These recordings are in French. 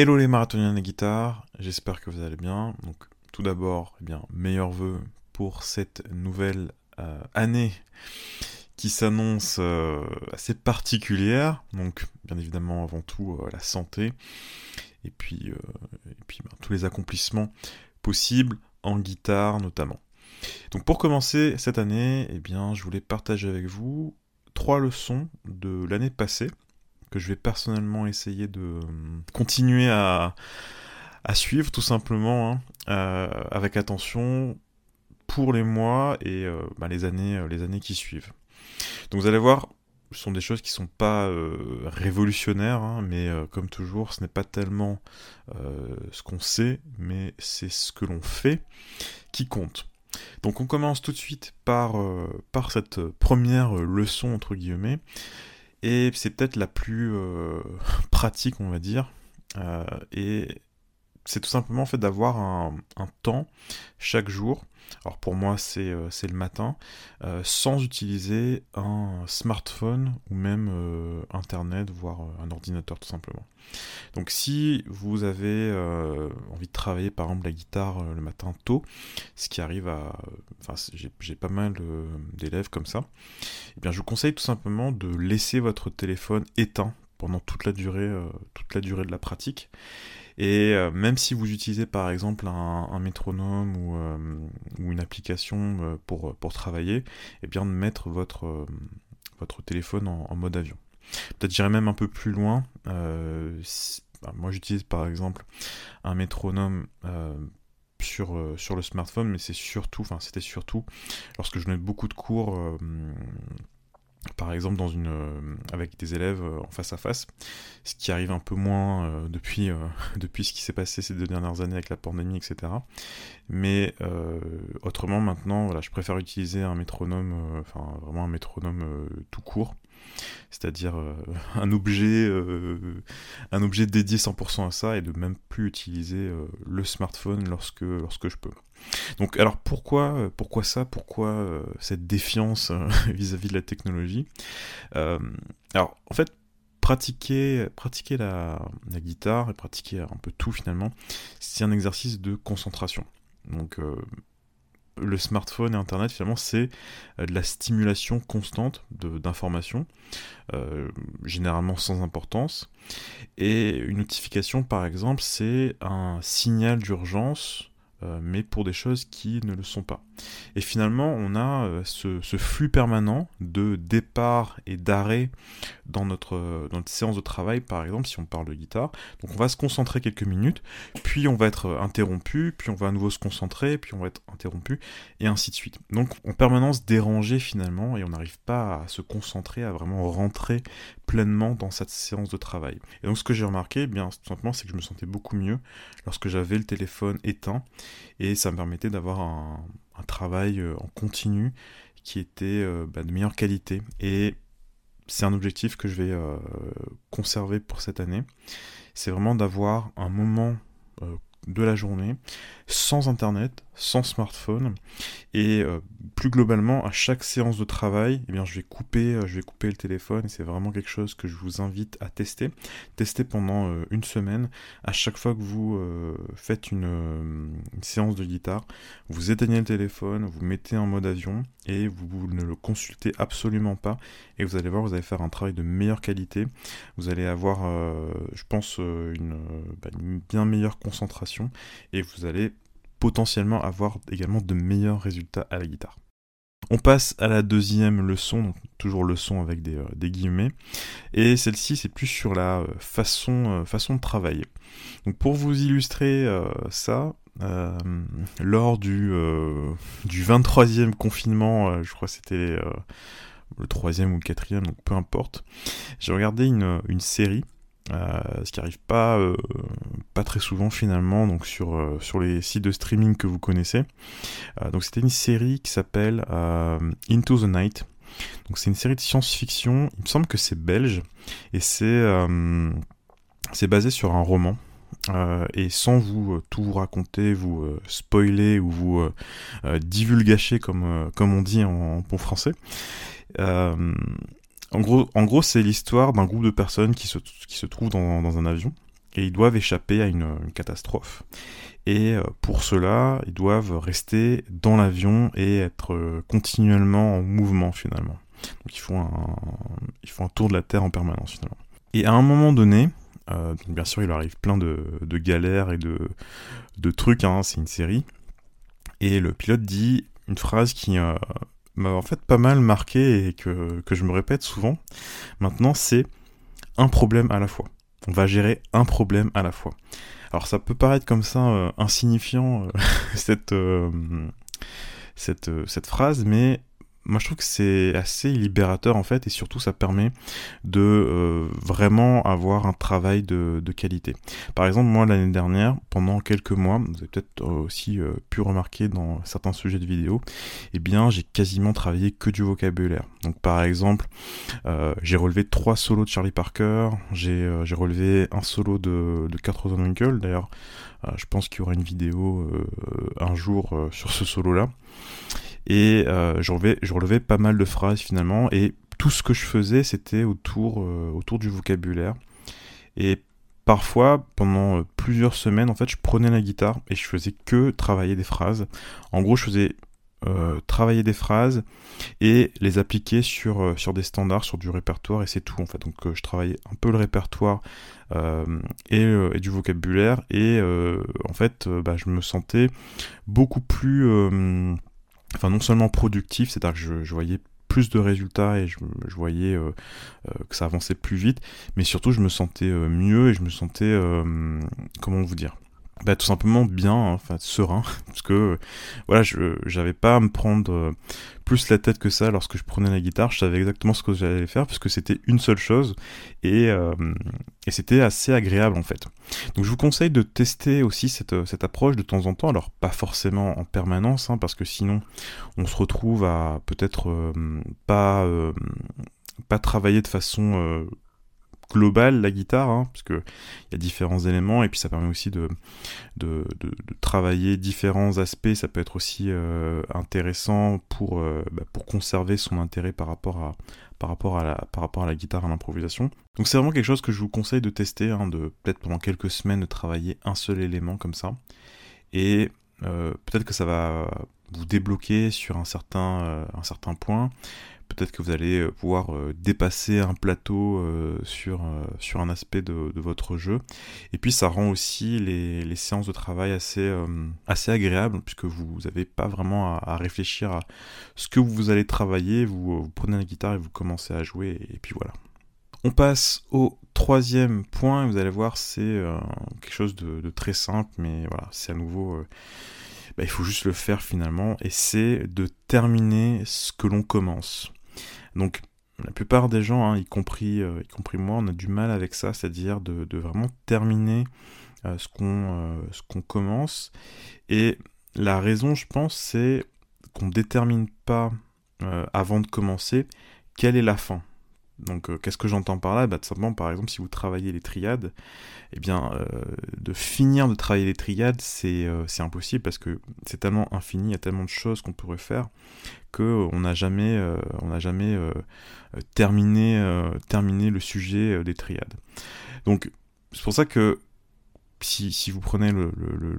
Hello les marathoniens de guitare, j'espère que vous allez bien. Tout d'abord, eh bien meilleurs vœux pour cette nouvelle euh, année qui s'annonce euh, assez particulière. Donc bien évidemment avant tout euh, la santé et puis, et puis ben, tous les accomplissements possibles en guitare notamment. Donc pour commencer cette année, eh bien je voulais partager avec vous trois leçons de l'année passée que je vais personnellement essayer de euh, continuer à, suivre tout simplement hein, euh, avec attention pour les mois et euh, bah, les, années, les années qui suivent. Donc vous allez voir, ce sont des choses qui sont pas révolutionnaires, hein, mais comme toujours, ce n'est pas tellement ce qu'on sait, mais c'est ce que l'on fait qui compte. Donc on commence tout de suite par, par cette première leçon entre guillemets et c'est peut-être la plus euh, pratique, on va dire. Euh, et c'est tout simplement en fait d'avoir un, temps chaque jour. Alors pour moi c'est euh, le matin, sans utiliser un smartphone ou même internet, voire un ordinateur tout simplement. Donc si vous avez euh, envie de travailler par exemple la guitare euh, le matin tôt, ce qui arrive à... Enfin j'ai pas mal euh, d'élèves comme ça, eh bien je vous conseille tout simplement de laisser votre téléphone éteint pendant toute la durée, toute la durée de la pratique. Et même si vous utilisez par exemple un, métronome ou, une application pour, pour travailler, eh bien de mettre votre, votre téléphone en mode avion. Peut-être j'irai même un peu plus loin. Euh, bah, moi j'utilise par exemple un métronome euh, sur, euh, sur le smartphone, mais c'est surtout, enfin c'était surtout lorsque je donnais beaucoup de cours par exemple dans une avec des élèves en face à face, ce qui arrive un peu moins depuis depuis ce qui s'est passé ces deux dernières années avec la pandémie, etc. Mais autrement maintenant, voilà, je préfère utiliser un métronome, enfin vraiment un métronome tout court c'est-à-dire euh, un objet euh, un objet dédié 100% à ça et de même plus utiliser euh, le smartphone lorsque lorsque je peux. Donc alors pourquoi pourquoi ça? Pourquoi cette défiance vis-à-vis de la technologie? Alors en fait pratiquer pratiquer la, la, guitare et pratiquer un peu tout finalement c'est un exercice de concentration. Donc le smartphone et Internet, finalement, c'est euh, de la stimulation constante d'informations, euh, généralement sans importance. Et une notification, par exemple, c'est un signal d'urgence euh, mais pour des choses qui ne le sont pas. Et finalement, on a euh, ce, flux permanent de départ et d'arrêt dans notre, dans notre séance de travail, par exemple, si on parle de guitare. Donc on va se concentrer quelques minutes, puis on va être interrompu, puis on va à nouveau se concentrer, puis on va être interrompu, et ainsi de suite. Donc en permanence dérangé finalement, et on n'arrive pas à se concentrer, à vraiment rentrer pleinement dans cette séance de travail. Et donc ce que j'ai remarqué, eh bien tout simplement, c'est que je me sentais beaucoup mieux lorsque j'avais le téléphone éteint et ça me permettait d'avoir un, travail euh, en continu qui était euh, bah, de meilleure qualité. Et c'est un objectif que je vais euh, conserver pour cette année. C'est vraiment d'avoir un moment de la journée, sans internet, sans smartphone, et euh, plus globalement à chaque séance de travail, eh bien je vais couper, euh, je vais couper le téléphone, et c'est vraiment quelque chose que je vous invite à tester. Tester pendant euh, une semaine. À chaque fois que vous faites une, séance de guitare, vous éteignez le téléphone, vous mettez en mode avion, et vous, ne le consultez absolument pas, et vous allez voir, vous allez faire un travail de meilleure qualité. Vous allez avoir, je pense, bah, une bien meilleure concentration et vous allez potentiellement avoir également de meilleurs résultats à la guitare. On passe à la deuxième leçon, donc toujours leçon avec des, euh, guillemets, et celle-ci c'est plus sur la euh, façon, euh, façon de travailler. Pour vous illustrer ça, lors du, du 23e confinement, je crois que c'était le troisième ou le quatrième, donc peu importe, j'ai regardé une série euh, ce qui arrive pas, euh, pas très souvent finalement donc sur, euh, sur les sites de streaming que vous connaissez. donc c'était une série qui s'appelle Into the Night. Donc c'est une série de science-fiction, il me semble que c'est belge, et c'est c'est basé sur un roman. et sans vous tout raconter, vous spoiler ou vous divulgacher comme, comme on dit en, français, en gros, c'est l'histoire d'un groupe de personnes qui se, trouvent dans, un avion. et ils doivent échapper à une, catastrophe. Et pour cela, ils doivent rester dans l'avion et être continuellement en mouvement finalement. Donc ils font un, tour de la Terre en permanence finalement. Et à un moment donné, bien sûr, il arrive plein de, galères et de, de trucs, hein, c'est une série. Et le pilote dit une phrase qui m'a en fait pas mal marqué et que, je me répète souvent. Maintenant, c'est un problème à la fois. On va gérer un problème à la fois. Alors ça peut paraître comme ça euh, insignifiant euh, euh, cette phrase, mais moi je trouve que c'est assez libérateur en fait et surtout ça permet de euh, vraiment avoir un travail de, qualité. Par exemple moi l'année dernière pendant quelques mois, vous avez peut-être aussi euh, pu remarquer dans certains sujets de vidéo, eh bien j'ai quasiment travaillé que du vocabulaire. Donc par exemple euh, j'ai relevé trois solos de Charlie Parker, j'ai relevé un solo de, de Kurt Rosenwinkel d'ailleurs je pense qu'il y aura une vidéo un jour sur ce solo là. Et euh, je, relevais, pas mal de phrases finalement, et tout ce que je faisais, c'était autour, euh, autour du vocabulaire. Et parfois, pendant euh, plusieurs semaines, en fait, je prenais la guitare et je faisais que travailler des phrases. En gros, je faisais travailler des phrases et les appliquer sur, sur des standards, sur du répertoire, et c'est tout en fait. Donc je travaillais un peu le répertoire et, et, du vocabulaire, et en fait, bah, je me sentais beaucoup plus enfin non seulement productif, c'est-à-dire que je, voyais plus de résultats et je, voyais euh, euh, que ça avançait plus vite, mais surtout je me sentais euh, mieux et je me sentais, comment vous dire, bah, tout simplement bien, hein, enfin serein, parce que voilà, je j'avais pas à me prendre euh, plus la tête que ça lorsque je prenais la guitare. Je savais exactement ce que j'allais faire, puisque c'était une seule chose et, euh, et c'était assez agréable en fait. Donc je vous conseille de tester aussi cette, cette approche de temps en temps. Alors pas forcément en permanence, hein, parce que sinon on se retrouve à peut-être euh, pas travailler de façon global la guitare, hein, parce que il y a différents éléments et puis ça permet aussi de, de, de, travailler différents aspects. Ça peut être aussi euh, intéressant pour, euh, bah, pour conserver son intérêt par rapport à, par rapport à la, par rapport à la guitare, à l'improvisation. Donc c'est vraiment quelque chose que je vous conseille de tester, hein, de peut-être pendant quelques semaines de travailler un seul élément comme ça. Et euh, peut-être que ça va vous débloquer sur un certain, un certain point peut-être que vous allez euh, pouvoir euh, dépasser un plateau euh, sur, sur un aspect de, votre jeu. Et puis ça rend aussi les, séances de travail assez, assez agréables, puisque vous n'avez pas vraiment à, réfléchir à ce que vous allez travailler, vous, prenez la guitare et vous commencez à jouer, et, puis voilà. On passe au troisième point, vous allez voir, c'est quelque chose de, très simple, mais voilà, c'est à nouveau... Bah, il faut juste le faire finalement, et c'est de terminer ce que l'on commence. Donc la plupart des gens, hein, y, compris, euh, y compris moi, on a du mal avec ça, c'est-à-dire de, vraiment terminer euh, euh, ce qu'on commence. Et la raison, je pense, c'est qu'on ne détermine pas avant de commencer quelle est la fin. Donc, euh, qu'est-ce que j'entends par là? Bah, Tout simplement, par exemple, si vous travaillez les triades, eh bien, euh, de finir de travailler les triades, euh, c'est impossible parce que c'est tellement infini, il y a tellement de choses qu'on pourrait faire qu'on n'a jamais, on n'a jamais terminé, le sujet des triades. Donc, c'est pour ça que si, vous prenez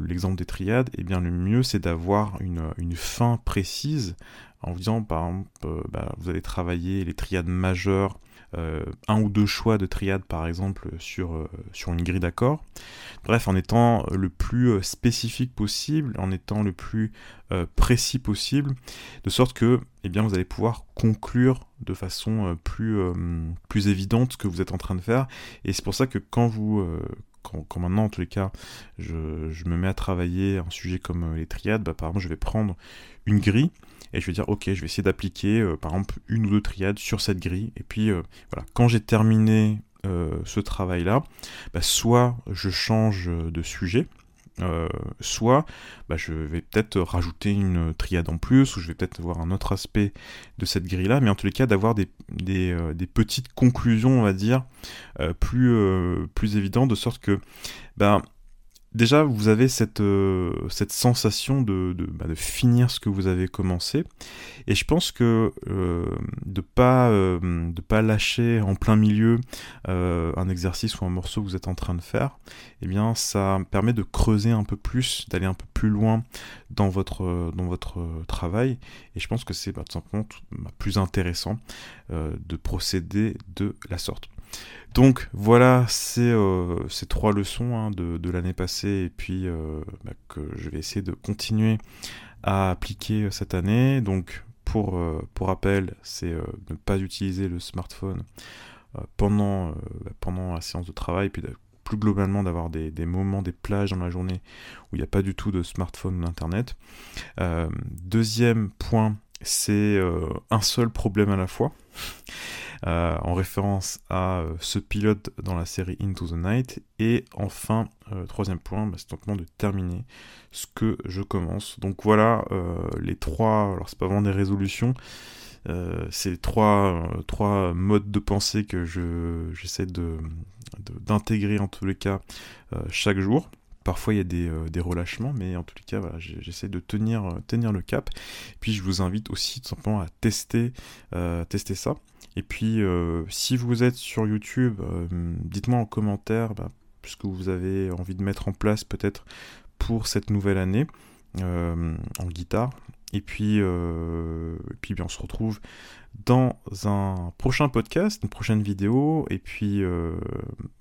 l'exemple des triades, eh bien le mieux c'est d'avoir une, une, fin précise en vous disant par exemple bah, vous allez travailler les triades majeures euh, un ou deux choix de triade par exemple sur, euh, sur une grille d'accords. Bref, en étant le plus euh, spécifique possible, en étant le plus précis possible, de sorte que eh bien, vous allez pouvoir conclure de façon plus, plus évidente ce que vous êtes en train de faire. Et c'est pour ça que quand vous, quand, maintenant, en tous les cas, je, je, me mets à travailler un sujet comme les triades, bah, par exemple, je vais prendre une grille et je vais dire ok je vais essayer d'appliquer euh, par exemple une ou deux triades sur cette grille. Et puis euh, voilà. Quand j'ai terminé euh, ce travail là bah, soit je change de sujet soit bah, je vais peut-être rajouter une triade en plus, ou je vais peut-être voir un autre aspect de cette grille-là, mais en tous les cas d'avoir des, des, petites conclusions, on va dire, plus, plus évidentes, de sorte que bah, déjà, vous avez cette, euh, sensation bah, de, finir ce que vous avez commencé. Et je pense que euh, de pas euh, pas lâcher en plein milieu un exercice ou un morceau que vous êtes en train de faire, eh bien, ça permet de creuser un peu plus, d'aller un peu plus loin dans votre dans votre travail. Et je pense que c'est bah, tout simplement bah, plus intéressant de procéder de la sorte. Donc voilà ces, euh, trois leçons hein, de, l'année passée et puis euh, bah, que je vais essayer de continuer à appliquer cette année. Donc pour, euh, rappel, c'est ne pas utiliser le smartphone pendant, bah, pendant la séance de travail, puis plus globalement d'avoir des, des, moments, des plages dans la journée où il n'y a pas du tout de smartphone ou d'internet. deuxième point, c'est un seul problème à la fois. Euh, en référence à euh, ce pilote dans la série Into the Night. Et enfin, euh, troisième point, bah, c'est simplement de terminer ce que je commence. Donc voilà les trois, alors c'est pas vraiment des résolutions, c'est trois, trois modes de pensée que je, j'essaie de, d'intégrer en tous les cas chaque jour. Parfois il y a des, des, relâchements, mais en tous les cas, voilà, j'essaie de tenir, tenir le cap. puis je vous invite aussi tout simplement à tester, tester ça. Et puis, euh, si vous êtes sur YouTube, euh, dites-moi en commentaire bah, ce que vous avez envie de mettre en place peut-être pour cette nouvelle année euh, en guitare. Et puis, puis bien, on se retrouve dans un prochain podcast, une prochaine vidéo. Et puis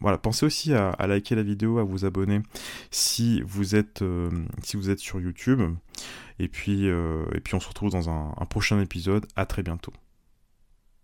voilà, pensez aussi à, liker la vidéo, à vous abonner si vous êtes, si vous êtes sur YouTube. Et puis, et puis on se retrouve dans un prochain épisode. À très bientôt.